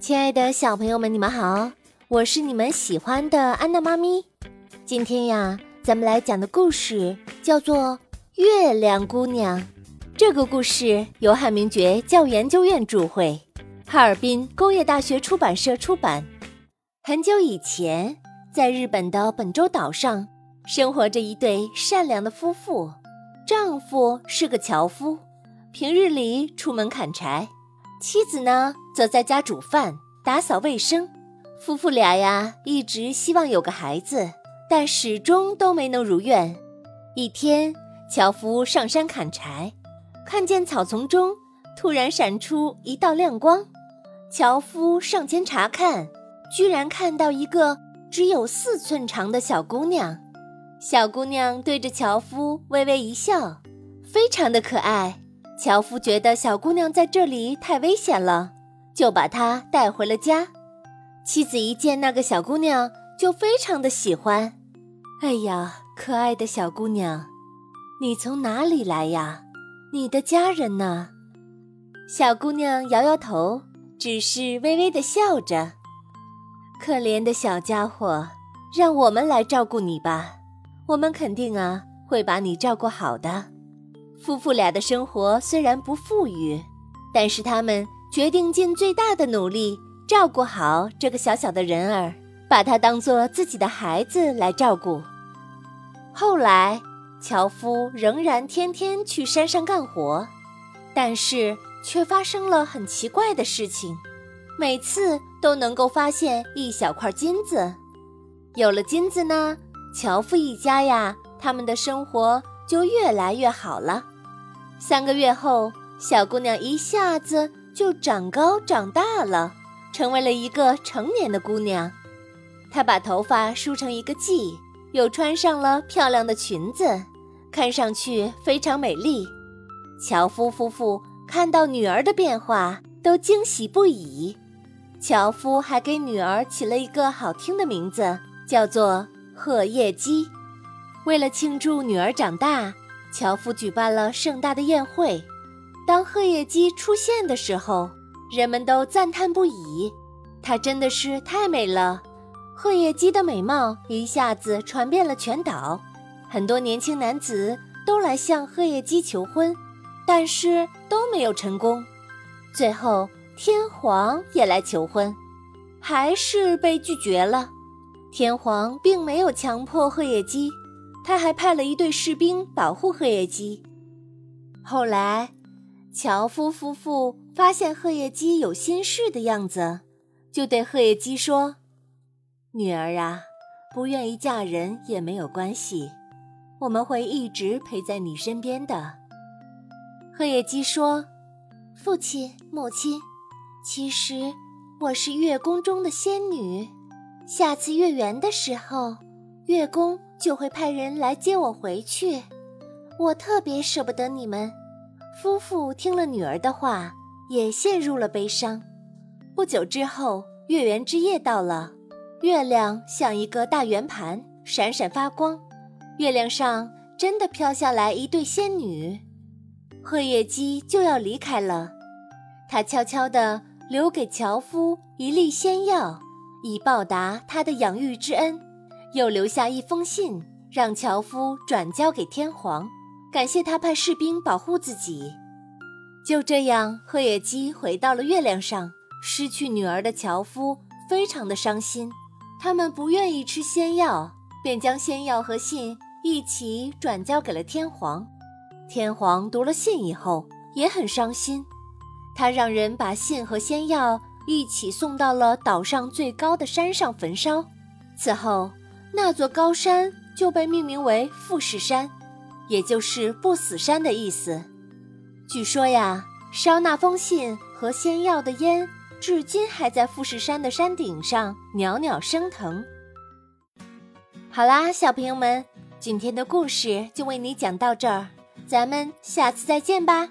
亲爱的小朋友们，你们好，我是你们喜欢的安娜妈咪。今天呀，咱们来讲的故事叫做《月亮姑娘》。这个故事由汉明觉教研究院著会，哈尔滨工业大学出版社出版。很久以前，在日本的本州岛上，生活着一对善良的夫妇。丈夫是个樵夫，平日里出门砍柴。妻子呢，则在家煮饭、打扫卫生。夫妇俩呀，一直希望有个孩子，但始终都没能如愿。一天，樵夫上山砍柴，看见草丛中突然闪出一道亮光。樵夫上前查看，居然看到一个只有四寸长的小姑娘。小姑娘对着樵夫微微一笑，非常的可爱。樵夫觉得小姑娘在这里太危险了，就把她带回了家。妻子一见那个小姑娘，就非常的喜欢。哎呀，可爱的小姑娘，你从哪里来呀？你的家人呢？小姑娘摇摇头，只是微微的笑着。可怜的小家伙，让我们来照顾你吧，我们肯定啊会把你照顾好的。夫妇俩的生活虽然不富裕，但是他们决定尽最大的努力照顾好这个小小的人儿，把他当做自己的孩子来照顾。后来，樵夫仍然天天去山上干活，但是却发生了很奇怪的事情，每次都能够发现一小块金子。有了金子呢，樵夫一家呀，他们的生活。就越来越好了。三个月后，小姑娘一下子就长高长大了，成为了一个成年的姑娘。她把头发梳成一个髻，又穿上了漂亮的裙子，看上去非常美丽。樵夫夫妇看到女儿的变化，都惊喜不已。樵夫还给女儿起了一个好听的名字，叫做荷叶姬。为了庆祝女儿长大，樵夫举办了盛大的宴会。当荷叶姬出现的时候，人们都赞叹不已。她真的是太美了，荷叶姬的美貌一下子传遍了全岛。很多年轻男子都来向荷叶姬求婚，但是都没有成功。最后，天皇也来求婚，还是被拒绝了。天皇并没有强迫荷叶姬。他还派了一队士兵保护荷叶姬。后来，樵夫夫妇发现荷叶姬有心事的样子，就对荷叶姬说：“女儿啊，不愿意嫁人也没有关系，我们会一直陪在你身边的。”荷叶姬说：“父亲、母亲，其实我是月宫中的仙女，下次月圆的时候，月宫。”就会派人来接我回去，我特别舍不得你们。夫妇听了女儿的话，也陷入了悲伤。不久之后，月圆之夜到了，月亮像一个大圆盘，闪闪发光。月亮上真的飘下来一对仙女。荷叶姬就要离开了，她悄悄地留给樵夫一粒仙药，以报答他的养育之恩。又留下一封信，让樵夫转交给天皇，感谢他派士兵保护自己。就这样，荷叶姬回到了月亮上。失去女儿的樵夫非常的伤心，他们不愿意吃仙药，便将仙药和信一起转交给了天皇。天皇读了信以后也很伤心，他让人把信和仙药一起送到了岛上最高的山上焚烧。此后。那座高山就被命名为富士山，也就是不死山的意思。据说呀，烧那封信和仙药的烟，至今还在富士山的山顶上袅袅升腾。好啦，小朋友们，今天的故事就为你讲到这儿，咱们下次再见吧。